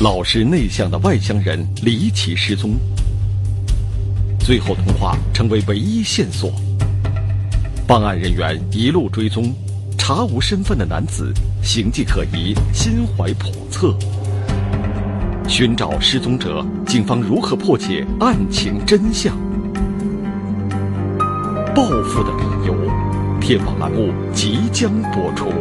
老实内向的外乡人离奇失踪，最后通话成为唯一线索。办案人员一路追踪，查无身份的男子形迹可疑，心怀叵测。寻找失踪者，警方如何破解案情真相？报复的理由，天网栏目即将播出。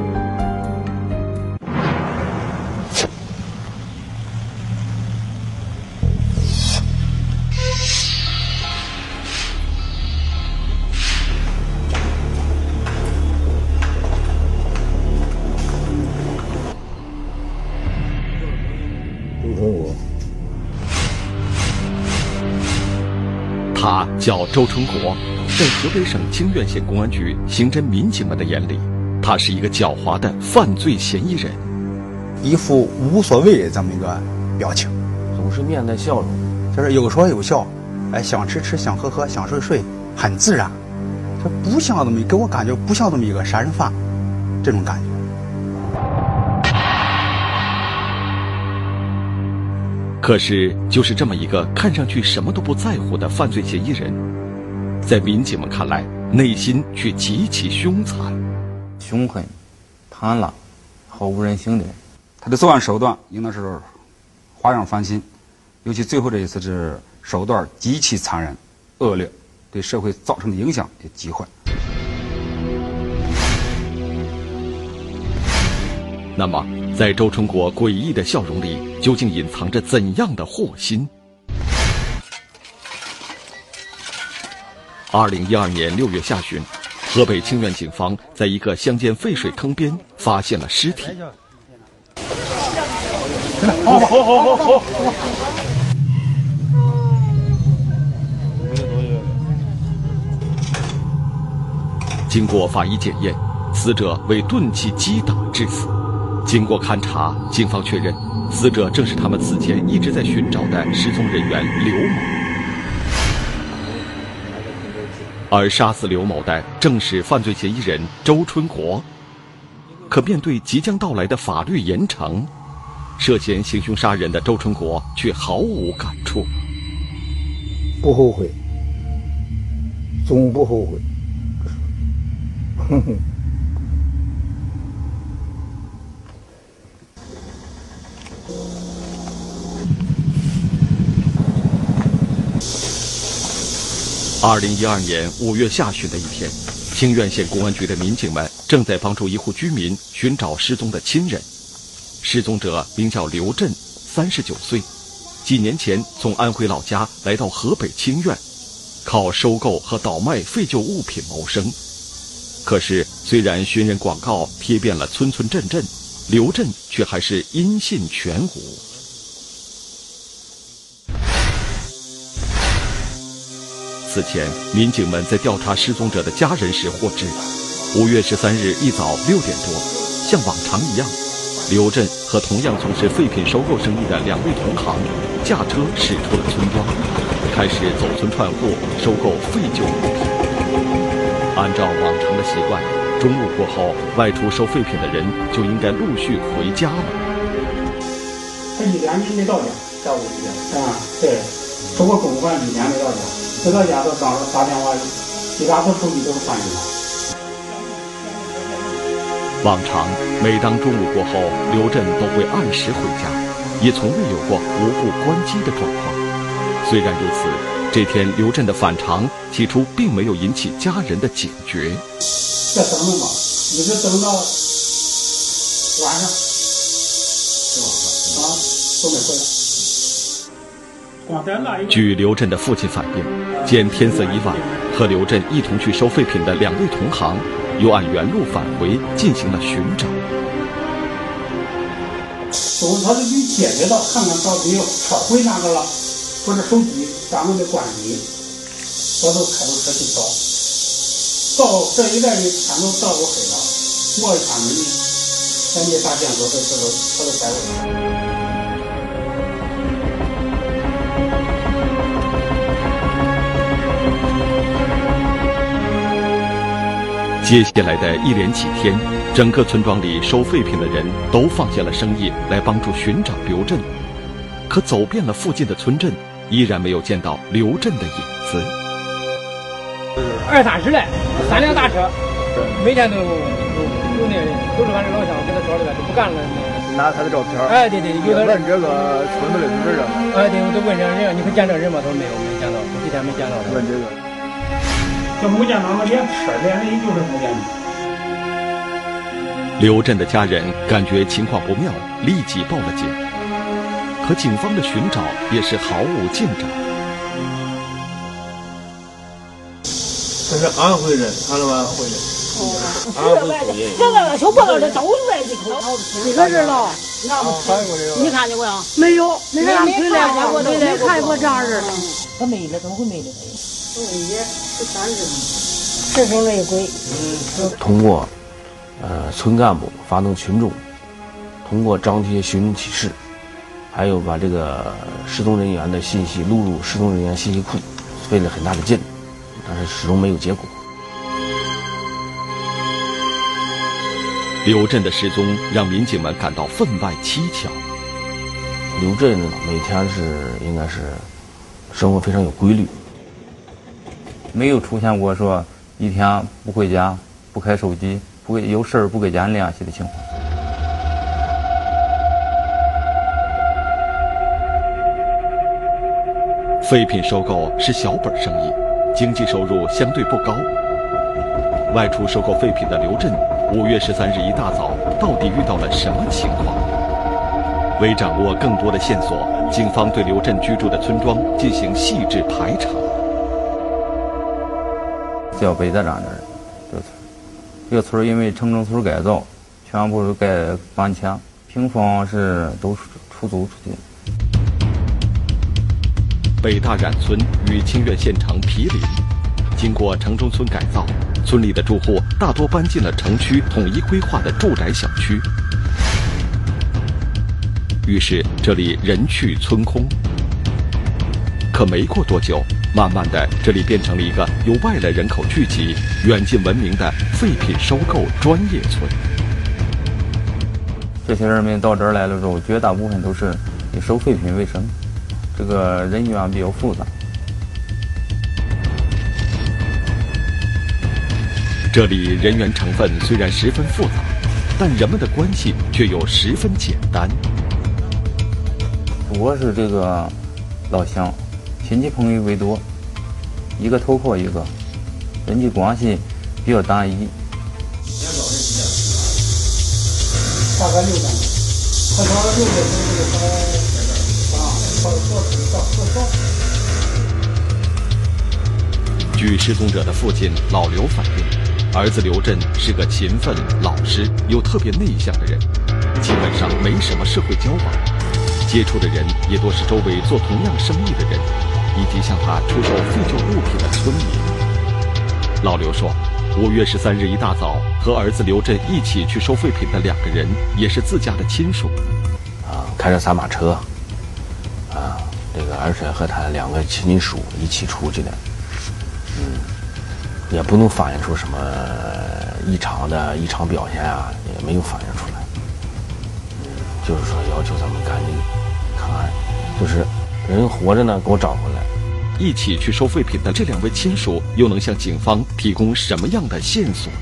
叫周春国，在河北省清苑县公安局刑侦民警们的眼里，他是一个狡猾的犯罪嫌疑人，一副无所谓这么一个表情，总是面带笑容，就是有说有笑，哎，想吃吃，想喝喝，想睡睡，很自然，他不像这么给我感觉不像这么一个杀人犯，这种感觉。可是，就是这么一个看上去什么都不在乎的犯罪嫌疑人，在民警们看来，内心却极其凶残、凶狠、贪婪、毫无人性的人。他的作案手段应当是花样翻新，尤其最后这一次是手段极其残忍、恶劣，对社会造成的影响也极坏。那么，在周春国诡异的笑容里，究竟隐藏着怎样的祸心？二零一二年六月下旬，河北清苑警方在一个乡间废水坑边发现了尸体。好好好好好。经过法医检验，死者为钝器击打致死。经过勘查，警方确认，死者正是他们此前一直在寻找的失踪人员刘某。而杀死刘某的正是犯罪嫌疑人周春国。可面对即将到来的法律严惩，涉嫌行凶杀人的周春国却毫无感触。不后悔，总不后悔。哼哼。二零一二年五月下旬的一天，清苑县公安局的民警们正在帮助一户居民寻找失踪的亲人。失踪者名叫刘振，三十九岁，几年前从安徽老家来到河北清苑，靠收购和倒卖废旧物品谋生。可是，虽然寻人广告贴遍了村村镇镇，刘振却还是音信全无。此前，民警们在调查失踪者的家人时获知，五月十三日一早六点多，像往常一样，刘振和同样从事废品收购生意的两位同行驾车驶出了村庄，开始走村串户收购废旧物品。按照往常的习惯，中午过后外出收废品的人就应该陆续回家了。他一两年没到家，在屋里边啊，对，收过中午饭一年没到家。回到家都当时打电话，一打部手机都是关机了。往常每当中午过后，刘振都会按时回家，也从未有过无故关机的状况。虽然如此，这天刘振的反常起初并没有引起家人的警觉。这等等吧，你是等到晚上，啊，都没回来。据刘振的父亲反映，见天色已晚，和刘振一同去收废品的两位同行，又按原路返回进行了寻找。说他是去解决到，看看到底有撤回哪个了，或者手机咱们的关机，我都开着车去找。到这一带的天都到过黑了，摸一看门呢，咱没啥线索，这这都他都带过去。接下来的一连几天，整个村庄里收废品的人都放下了生意来帮助寻找刘振。可走遍了附近的村镇，依然没有见到刘振的影子。二三十来，三辆大车，每天都有有那人，都是俺这老乡给他找的，都不干了。拿他的照片。哎，对对，有的问这个村子的主人。哎，对，我都问这人，你可见这人吗？他说没有，没见到，这几天没见到。问这个，就没见到，连车连人就是没见到。刘震的家人感觉情况不妙，立即报了警。可警方的寻找也是毫无进展。他是安徽人，安徽安徽人。安徽出人。这个小报的都是外地口，几个人了？你看见过呀？没有，没看过，没没看过这样人。他没了，怎么会没了？他也十三日嘛，这种内鬼。通过。呃，村干部发动群众，通过张贴寻人启事，还有把这个失踪人员的信息录入失踪人员信息库，费了很大的劲，但是始终没有结果。刘震的失踪让民警们感到分外蹊跷。刘震每天是应该是生活非常有规律，没有出现过说一天不回家、不开手机。不给有事儿不给家人联系的情况。废品收购是小本生意，经济收入相对不高。外出收购废品的刘震，五月十三日一大早到底遇到了什么情况？为掌握更多的线索，警方对刘震居住的村庄进行细致排查。叫北大站的人。这个村因为城中村改造，全部是盖搬迁，平房是都出租出去。北大冉村与清苑县城毗邻，经过城中村改造，村里的住户大多搬进了城区统一规划的住宅小区，于是这里人去村空。可没过多久。慢慢的，这里变成了一个由外来人口聚集、远近闻名的废品收购专业村。这些人们到这儿来了之后，绝大部分都是以收废品为生，这个人员比较复杂。这里人员成分虽然十分复杂，但人们的关系却又十分简单。我是这个老乡。亲戚朋友为多，一个投靠一个，人际关系比较单一。大概六百，他说六百据失踪者的父亲老刘反映，儿子刘震是个勤奋、老实又特别内向的人，基本上没什么社会交往，接触的人也多是周围做同样生意的人。以及向他出售废旧物品的村民。老刘说，五月十三日一大早和儿子刘震一起去收废品的两个人，也是自家的亲属。啊，开着三马车，啊，这个而且和他两个亲属一起出去的，嗯，也不能反映出什么异常的异常表现啊，也没有反映出来。就是说要求咱们赶紧看看，就是人活着呢，给我找回来。一起去收废品的这两位亲属，又能向警方提供什么样的线索呢？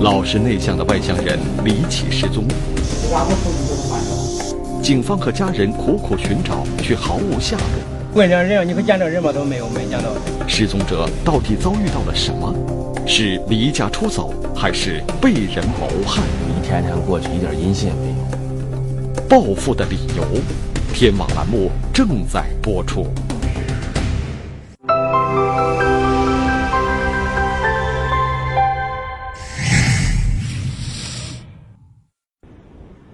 老实内向的外乡人离奇失踪，警方和家人苦苦寻找，却毫无下落。问这人，你可见着人吗？都没有，没见到。失踪者到底遭遇到了什么？是离家出走，还是被人谋害？一天天过去，一点音信也没有。报复的理由，天网栏目正在播出。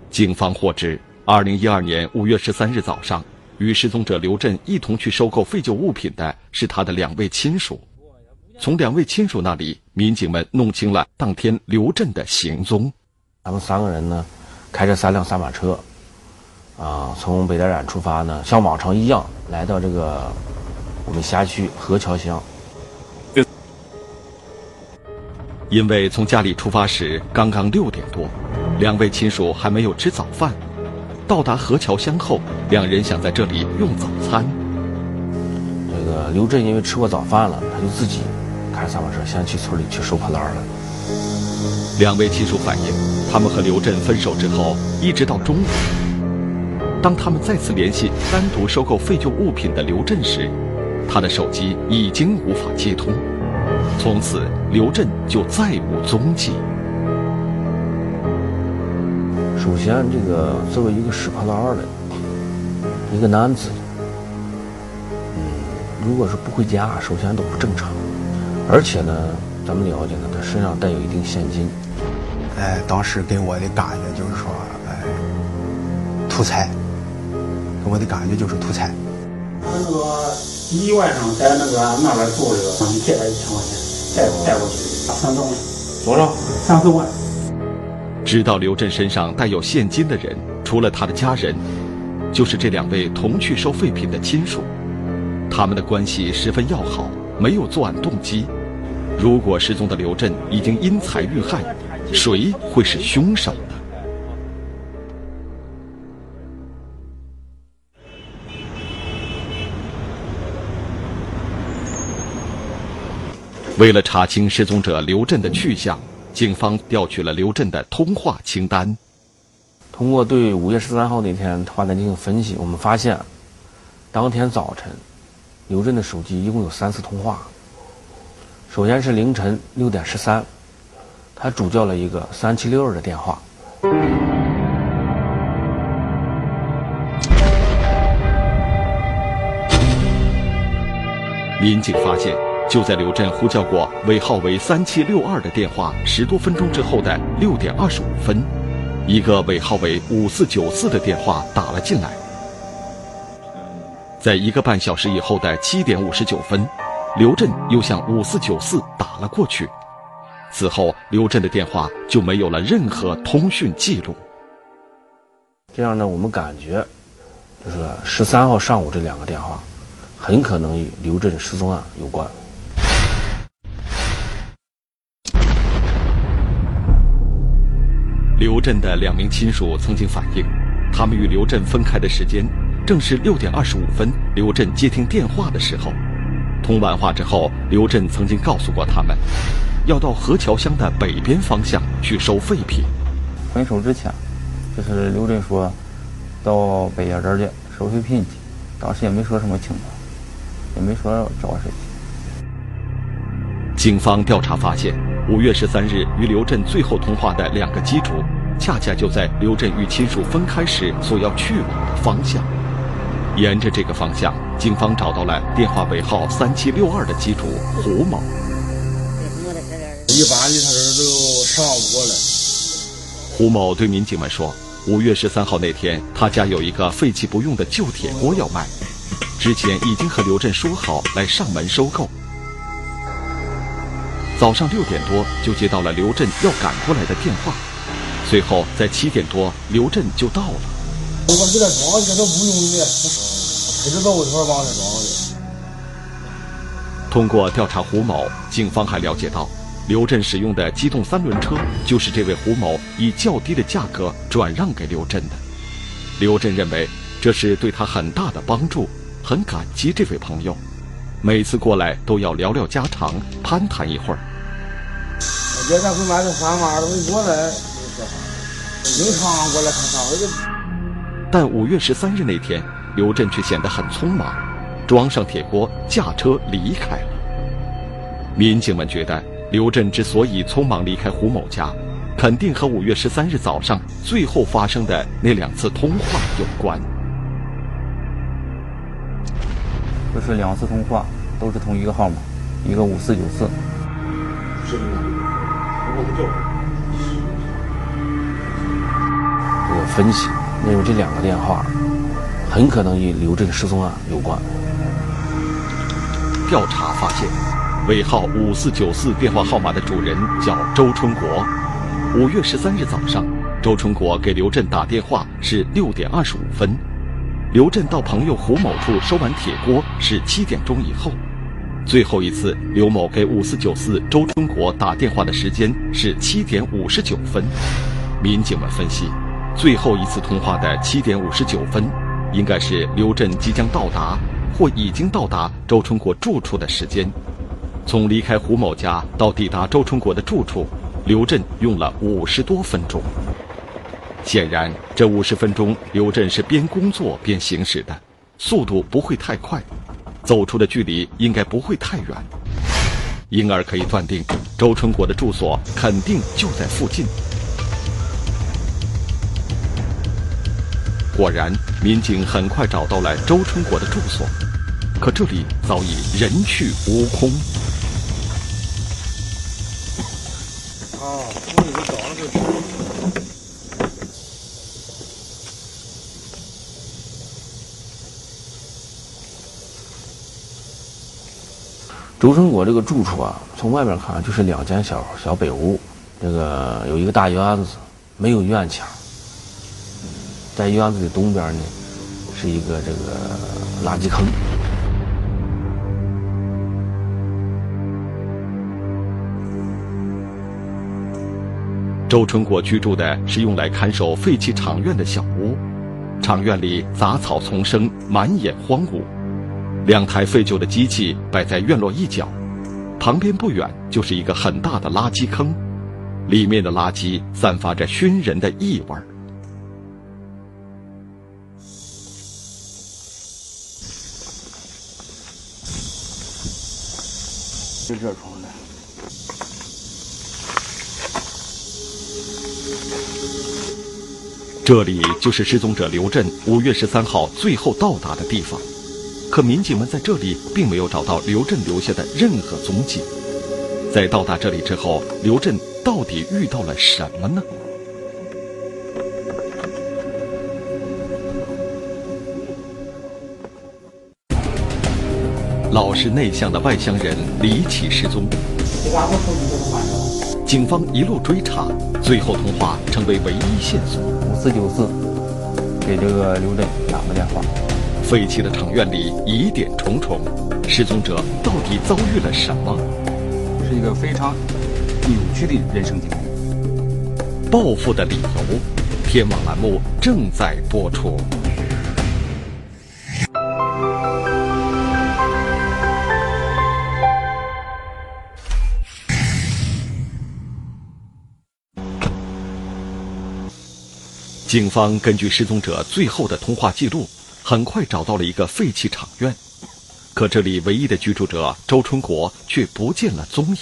警方获知，二零一二年五月十三日早上，与失踪者刘震一同去收购废旧物品的是他的两位亲属。从两位亲属那里，民警们弄清了当天刘震的行踪。他们三个人呢，开着三辆三马车。啊，从北戴染出发呢，像往常一样来到这个我们辖区河桥乡。因为从家里出发时刚刚六点多，两位亲属还没有吃早饭，到达河桥乡后，两人想在这里用早餐。这个刘震因为吃过早饭了，他就自己开着三轮车先去村里去收破烂了。两位亲属反映，他们和刘振分手之后，一直到中午，当他们再次联系单独收购废旧物品的刘振时，他的手机已经无法接通。从此，刘振就再无踪迹。首先，这个作为一个拾破烂的一个男子，嗯，如果是不回家，首先都不正常。而且呢，咱们了解呢，他身上带有一定现金。哎，当时给我的感觉就是说，哎，图财。给我的感觉就是图财。他那个一晚上在那个那边住着，你借他一千块钱，带带过去三四万。多少？三四万。知道刘振身上带有现金的人，除了他的家人，就是这两位同去收废品的亲属。他们的关系十分要好，没有作案动机。如果失踪的刘振已经因财遇害，谁会是凶手呢？为了查清失踪者刘振的去向，警方调取了刘振的通话清单。通过对五月十三号那天通话单进行分析，我们发现，当天早晨，刘振的手机一共有三次通话。首先是凌晨六点十三，他主叫了一个三七六二的电话。民警发现，就在刘振呼叫过尾号为三七六二的电话十多分钟之后的六点二十五分，一个尾号为五四九四的电话打了进来。在一个半小时以后的七点五十九分。刘振又向五四九四打了过去，此后刘振的电话就没有了任何通讯记录。这样呢，我们感觉，就是十三号上午这两个电话，很可能与刘振失踪案有关。刘振的两名亲属曾经反映，他们与刘振分开的时间，正是六点二十五分，刘震接听电话的时候。通完话之后，刘震曾经告诉过他们，要到河桥乡的北边方向去收废品。分手之前，就是刘震说，到北爷这儿去收废品去，当时也没说什么情况，也没说找谁。警方调查发现，五月十三日与刘震最后通话的两个机主，恰恰就在刘震与亲属分开时所要去往的方向。沿着这个方向，警方找到了电话尾号三七六二的机主胡某。一般的他这都上不过来。胡某对民警们说：“五月十三号那天，他家有一个废弃不用的旧铁锅要卖，之前已经和刘振说好来上门收购。早上六点多就接到了刘振要赶过来的电话，随后在七点多，刘振就到了。”通过调查胡某，警方还了解到，刘振使用的机动三轮车就是这位胡某以较低的价格转让给刘振的。刘振认为这是对他很大的帮助，很感激这位朋友，每次过来都要聊聊家常，攀谈一会儿。我今天会买个三码的，会过来，经常过来看看，我就。但五月十三日那天，刘振却显得很匆忙，装上铁锅，驾车离开了。民警们觉得，刘振之所以匆忙离开胡某家，肯定和五月十三日早上最后发生的那两次通话有关。这是两次通话，都是同一个号码，一个五四九四。这个分析。认为这两个电话很可能与刘振失踪案有关。调查发现，尾号五四九四电话号码的主人叫周春国。五月十三日早上，周春国给刘振打电话是六点二十五分，刘振到朋友胡某处收完铁锅是七点钟以后。最后一次，刘某给五四九四周春国打电话的时间是七点五十九分。民警们分析，最后一次通话的七点五十九分，应该是刘振即将到达或已经到达周春国住处的时间。从离开胡某家到抵达周春国的住处，刘振用了五十多分钟。显然，这五十分钟，刘振是边工作边行驶的，速度不会太快，走出的距离应该不会太远，因而可以断定，周春国的住所肯定就在附近。果然，民警很快找到了周春国的住所，可这里早已人去屋空。哦，我以为找了个。周春国这个住处啊，从外面看就是两间小小北屋，这个有一个大院子，没有院墙。在院子的东边呢，是一个这个垃圾坑。周春国居住的是用来看守废弃厂院的小屋，厂院里杂草丛生，满眼荒芜。两台废旧的机器摆在院落一角，旁边不远就是一个很大的垃圾坑，里面的垃圾散发着熏人的异味。这床的。这里就是失踪者刘振五月十三号最后到达的地方。可民警们在这里并没有找到刘振留下的任何踪迹。在到达这里之后，刘振到底遇到了什么呢？老实内向的外乡人离奇失踪，警方一路追查，最后通话成为唯一线索。五四九四，给这个刘振打个电话。废弃的厂院里疑点重重，失踪者到底遭遇了什么？是一个非常扭曲的人生经历。报复的理由，天网栏目正在播出。警方根据失踪者最后的通话记录。很快找到了一个废弃厂院，可这里唯一的居住者周春国却不见了踪影。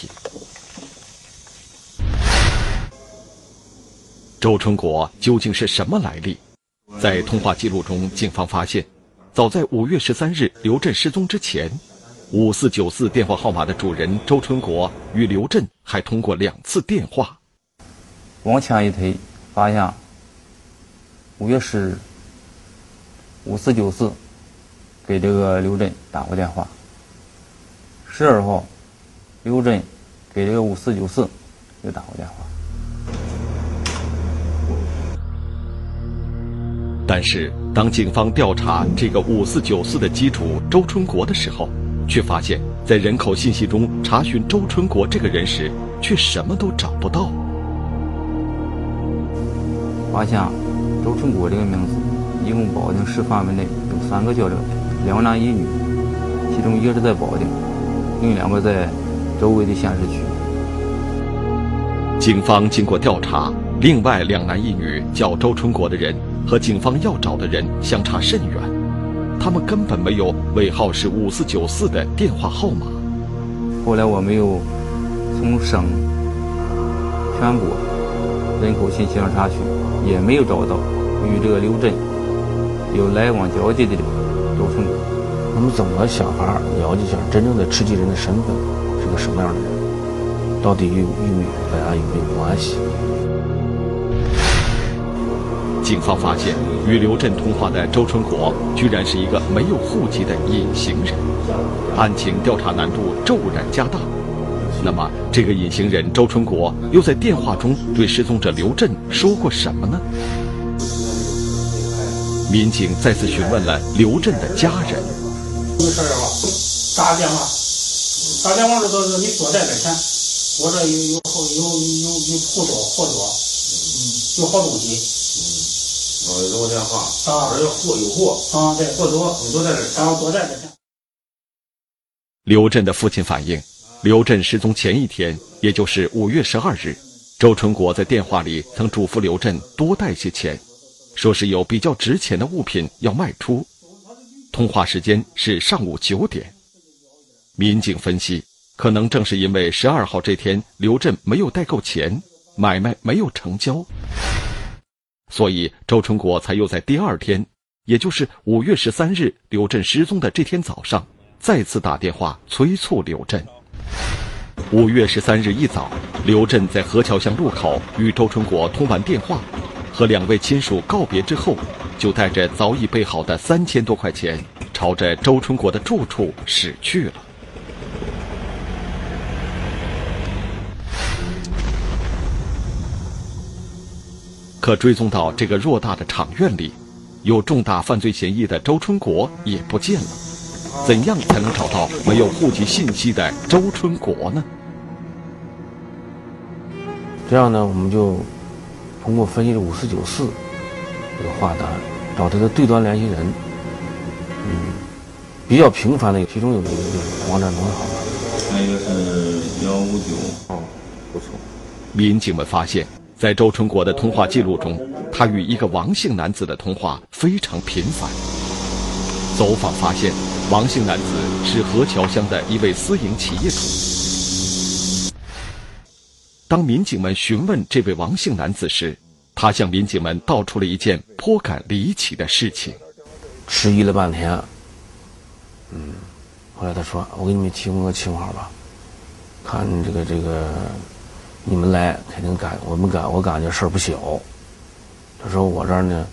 周春国究竟是什么来历？在通话记录中，警方发现，早在五月十三日刘振失踪之前，五四九四电话号码的主人周春国与刘振还通过两次电话。往前一推，发现五月十日。五四九四给这个刘震打过电话。十二号，刘震给这个五四九四又打过电话。但是，当警方调查这个五四九四的机主周春国的时候，却发现，在人口信息中查询周春国这个人时，却什么都找不到。发现周春国这个名字。一共保定市范围内有三个交流点，两男一女，其中一个是在保定，另两个在周围的县市区。警方经过调查，另外两男一女叫周春国的人和警方要找的人相差甚远，他们根本没有尾号是五四九四的电话号码。后来我们又从省、全国人口信息上查询，也没有找到与这个刘振。有来往交集的周春国，那么怎么想法了解一下真正的吃鸡人的身份是个什么样的人？到底与与本案有没有关系？警方发现，与刘振通话的周春国居然是一个没有户籍的隐形人，案情调查难度骤然加大。那么，这个隐形人周春国又在电话中对失踪者刘振说过什么呢？民警再次询问了刘振的家人。没事了吧？打电话，打电话的时候你多带点钱，我这有有有有有有户多货多。嗯。有好东西。嗯，我留个电话。啊，这有货有货。啊，对，货多，你多在这然后多在这刘振的父亲反映，刘振失踪前一天，也就是五月十二日，周春国在电话里曾嘱咐刘振多带些钱，说是有比较值钱的物品要卖出。通话时间是上午九点。民警分析，可能正是因为十二号这天刘振没有带够钱，买卖没有成交，所以周春国才又在第二天，也就是五月十三日刘振失踪的这天早上。再次打电话催促刘振。五月十三日一早，刘振在河桥巷路口与周春国通完电话，和两位亲属告别之后，就带着早已备好的三千多块钱，朝着周春国的住处驶去了。可追踪到这个偌大的厂院里，有重大犯罪嫌疑的周春国也不见了。怎样才能找到没有户籍信息的周春国呢？这样呢，我们就通过分析五四九四这个话单，找他的对端联系人。嗯，比较频繁的，其中有一个就是王占龙的号码，还有一个是幺五九。哦，不错。民警们发现，在周春国的通话记录中，他与一个王姓男子的通话非常频繁。走访发现。王姓男子是何桥乡的一位私营企业主。当民警们询问这位王姓男子时，他向民警们道出了一件颇感离奇的事情。迟疑了半天，嗯，后来他说：“我给你们提供个情况吧，看这个这个，你们来肯定感我们感我感觉事儿不小。”他说：“我这儿呢，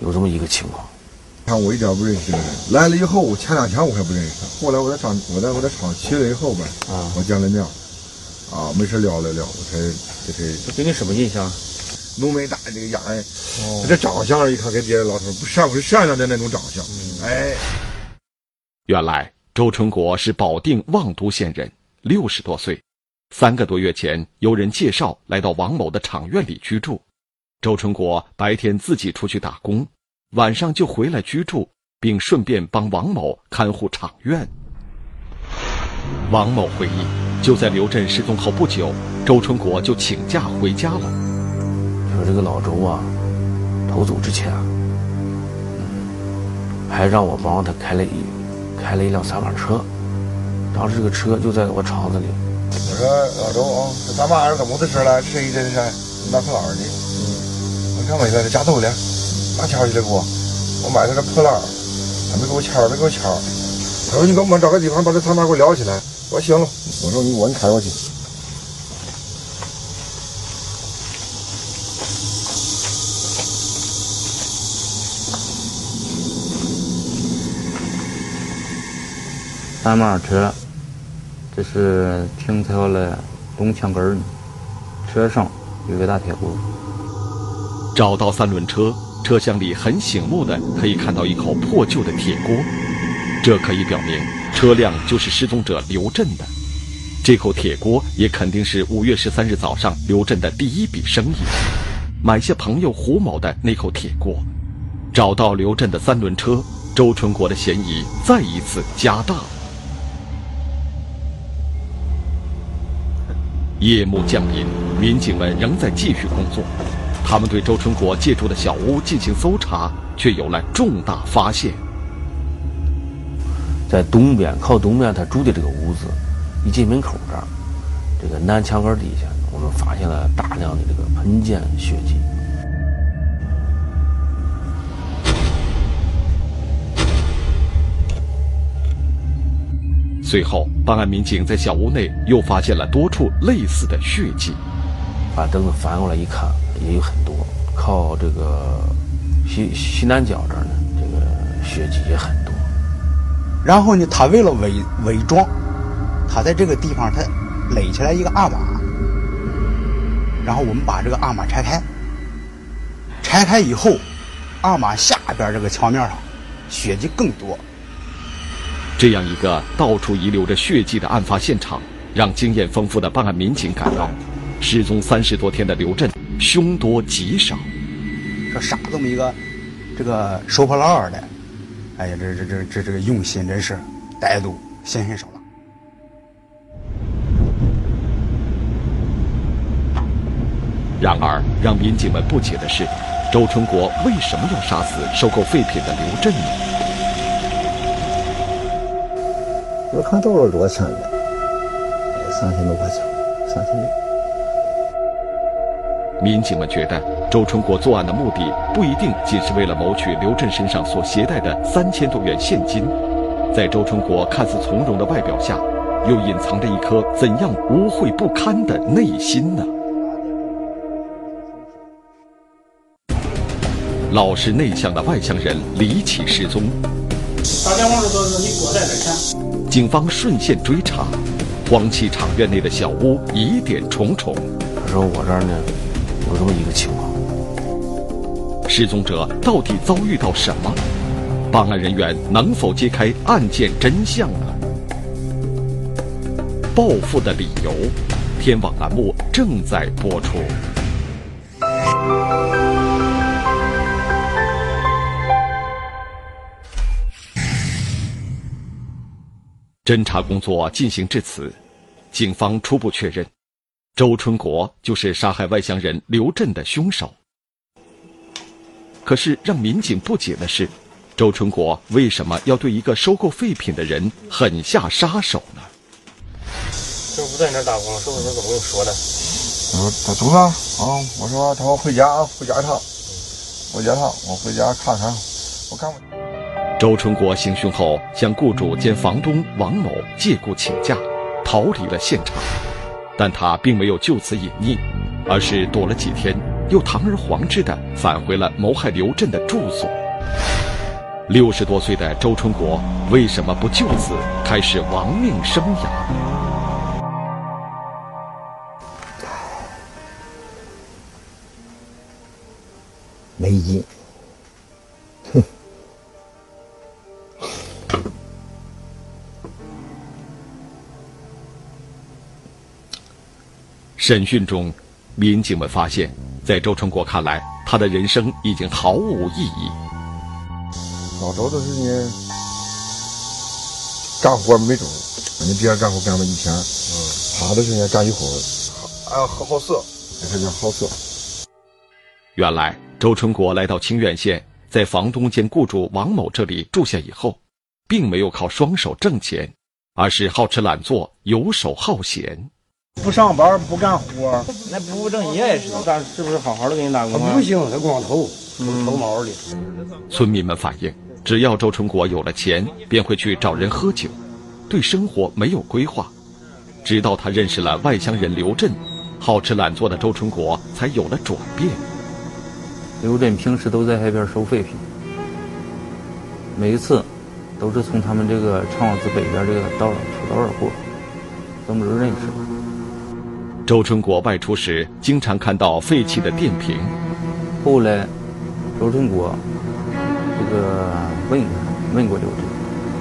有这么一个情况。”看我一点不认识这个人，来了以后，我前两天我还不认识他，后来我在厂，我在我在厂去了以后吧，啊，我见了面，啊，没事聊了聊，我才这才。对你什么印象？浓眉大这个样哎，这长相一看跟别的老头不像不是善良的那种长相，哎。原来周春国是保定望都县人，六十多岁，三个多月前有人介绍来到王某的厂院里居住，周春国白天自己出去打工。晚上就回来居住，并顺便帮王某看护厂院。王某回忆，就在刘震失踪后不久，周春国就请假回家了。说这个老周啊，逃走之前啊，还让我帮他开了一开了一辆三轮车。当时这个车就在我厂子里。我说老周啊，这咱妈儿怎么的事了？这一阵是哪去哪儿呢？嗯，我看没了，这家走了。拿钱去了给我，我买他这破烂儿，他没给我钱没给我钱他说你给我们找个地方把这他妈给我撂起来。我说行了，我说你我你开过去。三马车，这是停在了东墙根儿，车上有个大铁锅。找到三轮车。车厢里很醒目的可以看到一口破旧的铁锅，这可以表明车辆就是失踪者刘振的。这口铁锅也肯定是五月十三日早上刘振的第一笔生意，买下朋友胡某的那口铁锅。找到刘振的三轮车，周春国的嫌疑再一次加大。夜幕降临，民警们仍在继续工作。他们对周春国借住的小屋进行搜查，却有了重大发现。在东边，靠东边他住的这个屋子，一进门口这儿，这个南墙根底下，我们发现了大量的这个喷溅血迹。随后，办案民警在小屋内又发现了多处类似的血迹。把灯翻过来一看。也有很多，靠这个西西南角这儿呢，这个血迹也很多。然后呢，他为了伪伪装，他在这个地方他垒起来一个阿玛，然后我们把这个阿玛拆开，拆开以后，阿玛下边这个墙面上血迹更多。这样一个到处遗留着血迹的案发现场，让经验丰富的办案民警感到，失踪三十多天的刘振。凶多吉少。说杀这么一个这个收破烂的，哎呀，这这这这这个用心真是歹毒，心狠手辣。然而，让民警们不解的是，周春国为什么要杀死收购废品的刘振呢？我看多少多钱的，三千多块钱，三千六。民警们觉得，周春国作案的目的不一定仅是为了谋取刘振身上所携带的三千多元现金，在周春国看似从容的外表下，又隐藏着一颗怎样污秽不堪的内心呢？老实内向的外乡人离奇失踪，打电话说你给我带点钱。警方顺线追查，荒弃厂院内的小屋疑点重重。他说我这儿呢有这么一个情况，失踪者到底遭遇到什么？办案人员能否揭开案件真相呢？报复的理由，天网栏目正在播出。侦查工作进行至此，警方初步确认，周春国就是杀害外乡人刘振的凶手。可是让民警不解的是，周春国为什么要对一个收购废品的人狠下杀手呢？这不在你这打工，是不是怎么跟我说的？我说他走了啊，我说他说回家啊回家一趟，回家一趟，我回家看看，我看看。周春国行凶后，向雇主兼房东王某借故请假，逃离了现场。但他并没有就此隐匿，而是躲了几天，又堂而皇之的返回了谋害刘振的住所。六十多岁的周春国为什么不就此开始亡命生涯？没劲。审讯中，民警们发现，在周春国看来，他的人生已经毫无意义。老周这是呢，干活没种，人家别人干活干了一天，嗯，他这是呢干一会儿，啊，好色，这叫好色。原来，周春国来到清苑县，在房东兼雇主王某这里住下以后，并没有靠双手挣钱，而是好吃懒做、游手好闲。不上班不干活，那不务正业也是，但是不是好好的给你打工啊？不行，他光头，头毛的。村民们反映，只要周春国有了钱，便会去找人喝酒，对生活没有规划。直到他认识了外乡人刘振，好吃懒做的周春国才有了转变。刘振平时都在那边收废品，每一次都是从他们这个厂子北边这个道上出道而过，这么就认识了。周春国外出时，经常看到废弃的电瓶。后来，周春国这个问问过刘振，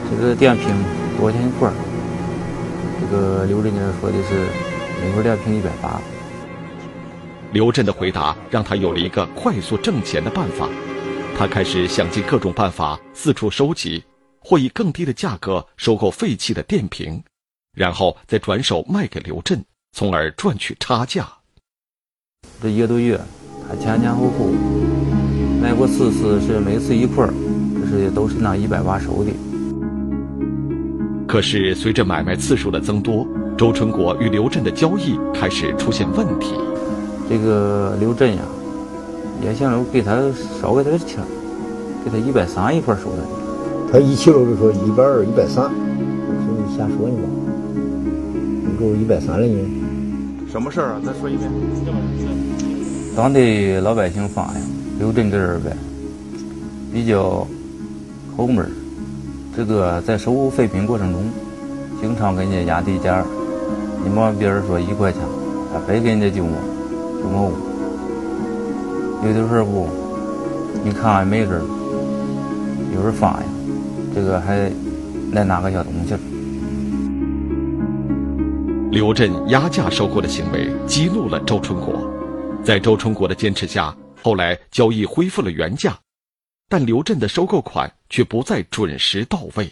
这个电瓶多少钱一块？这个刘振呢说的是每块电瓶一百八。刘振的回答让他有了一个快速挣钱的办法，他开始想尽各种办法四处收集，或以更低的价格收购废弃的电瓶，然后再转手卖给刘振。从而赚取差价。这一个多月，他前前后后卖过四次，是每次一块儿这是都是拿一百八收的。可是随着买卖次数的增多，周春国与刘振的交易开始出现问题。这个刘振呀，也想给他少给他点钱，给他一百三一块收的。他一起楼就说一百二、一百三，是你瞎说呢吧？你给我一百三了呢？什么事儿啊？再说一遍。当地老百姓发现刘振这人呗，比较抠门这个在收废品过程中，经常跟人家压低价你往别人说一块钱，他非给人家九毛，九毛五。有的时候不，你看没人，有人发呀，这个还来拿个小刘振压价收购的行为激怒了周春国，在周春国的坚持下，后来交易恢复了原价，但刘振的收购款却不再准时到位。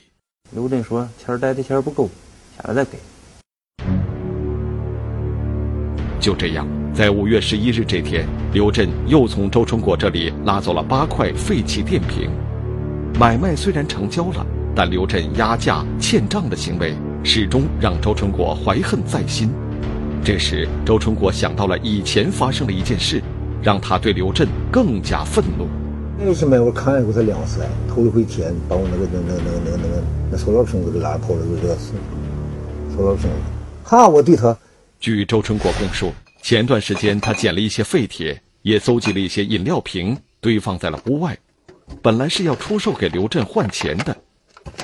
刘振说：“钱贷的钱不够，下来再给。”就这样，在五月十一日这天，刘振又从周春国这里拉走了八块废弃电瓶。买卖虽然成交了，但刘振压价欠账的行为始终让周春国怀恨在心。这时，周春国想到了以前发生的一件事，让他对刘振更加愤怒。那次买我看见过他两次，头一回天把我那个那那那那那个那塑料瓶子给拉跑了，就这次塑料瓶子，哈，我对他。据周春国供述，前段时间他捡了一些废铁，也搜集了一些饮料瓶，堆放在了屋外。本来是要出售给刘振换钱的，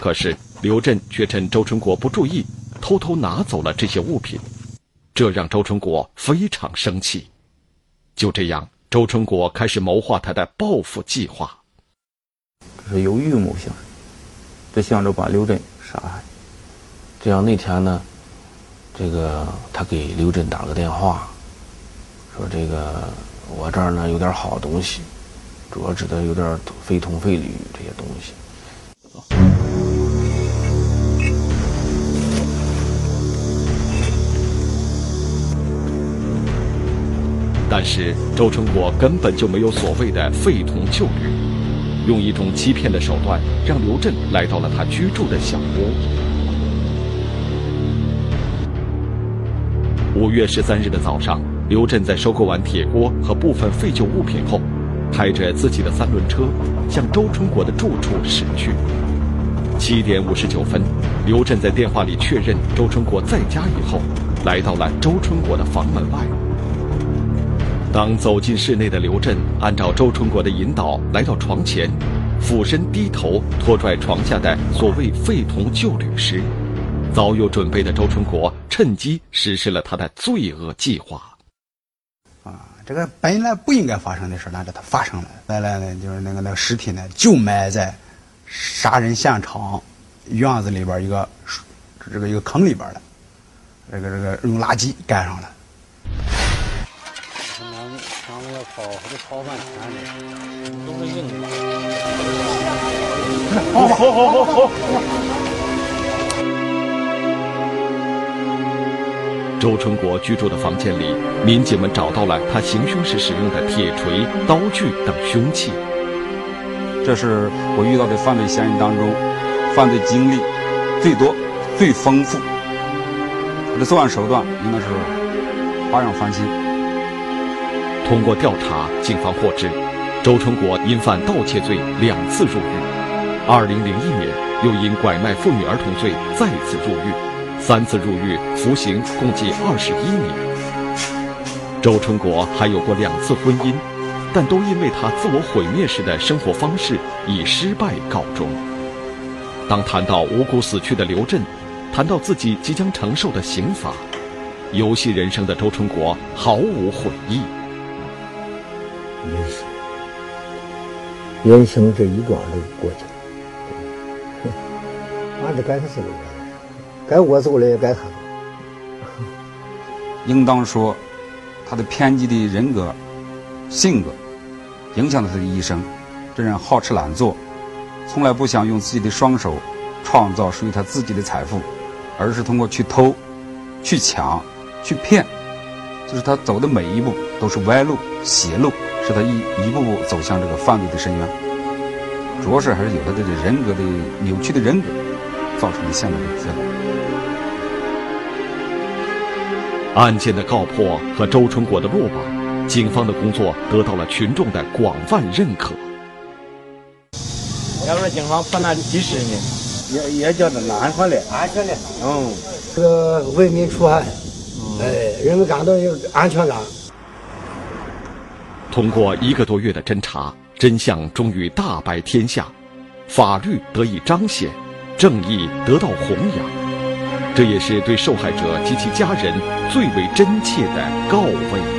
可是刘振却趁周春国不注意，偷偷拿走了这些物品，这让周春国非常生气。就这样，周春国开始谋划他的报复计划。这是有预谋性，这想着把刘振杀害。这样那天呢？这个他给刘振打个电话，说：“这个我这儿呢有点好东西，主要指的有点废铜废铝这些东西。”但是周春国根本就没有所谓的废铜旧铝，用一种欺骗的手段让刘振来到了他居住的小屋。五月十三日的早上，刘振在收购完铁锅和部分废旧物品后，开着自己的三轮车向周春国的住处驶去。七点五十九分，刘振在电话里确认周春国在家以后，来到了周春国的房门外。当走进室内的刘振按照周春国的引导来到床前，俯身低头拖拽床下的所谓废铜旧铝时，早有准备的周春国趁机实施了他的罪恶计划。啊，这个本来不应该发生的事，但是它发生了。原来呢，就是那个那个尸体呢，就埋在杀人现场院子里边一个这个一个坑里边了。这个这个用垃圾盖上了。上面要烤，还得烤饭甜的，都是硬的。好好好好好。周春国居住的房间里，民警们找到了他行凶时使用的铁锤、刀具等凶器。这是我遇到的犯罪嫌疑人当中，犯罪经历最多、最丰富。他的作案手段应该是花样翻新。通过调查，警方获知，周春国因犯盗窃罪两次入狱，2001年又因拐卖妇女儿童罪再次入狱。三次入狱，服刑共计二十一年。周春国还有过两次婚姻，但都因为他自我毁灭式的生活方式以失败告终。当谈到无辜死去的刘振，谈到自己即将承受的刑罚，游戏人生的周春国毫无悔意。人生，人生这一桩就过去了，俺这该他死了。该我走了，也该他走。应当说，他的偏激的人格、性格，影响了他的一生。这人好吃懒做，从来不想用自己的双手创造属于他自己的财富，而是通过去偷、去抢、去骗。就是他走的每一步都是歪路、邪路，使他一一步步走向这个犯罪的深渊。主要是还是有他这个人格的扭曲的人格，造成的现在的结果。案件的告破和周春国的落网，警方的工作得到了群众的广泛认可。要说警方破案及时呢，也也叫做安全的，安全的。嗯，这个为民除害，哎，人们感到有安全感。通过一个多月的侦查，真相终于大白天下，法律得以彰显，正义得到弘扬。这也是对受害者及其家人最为真切的告慰。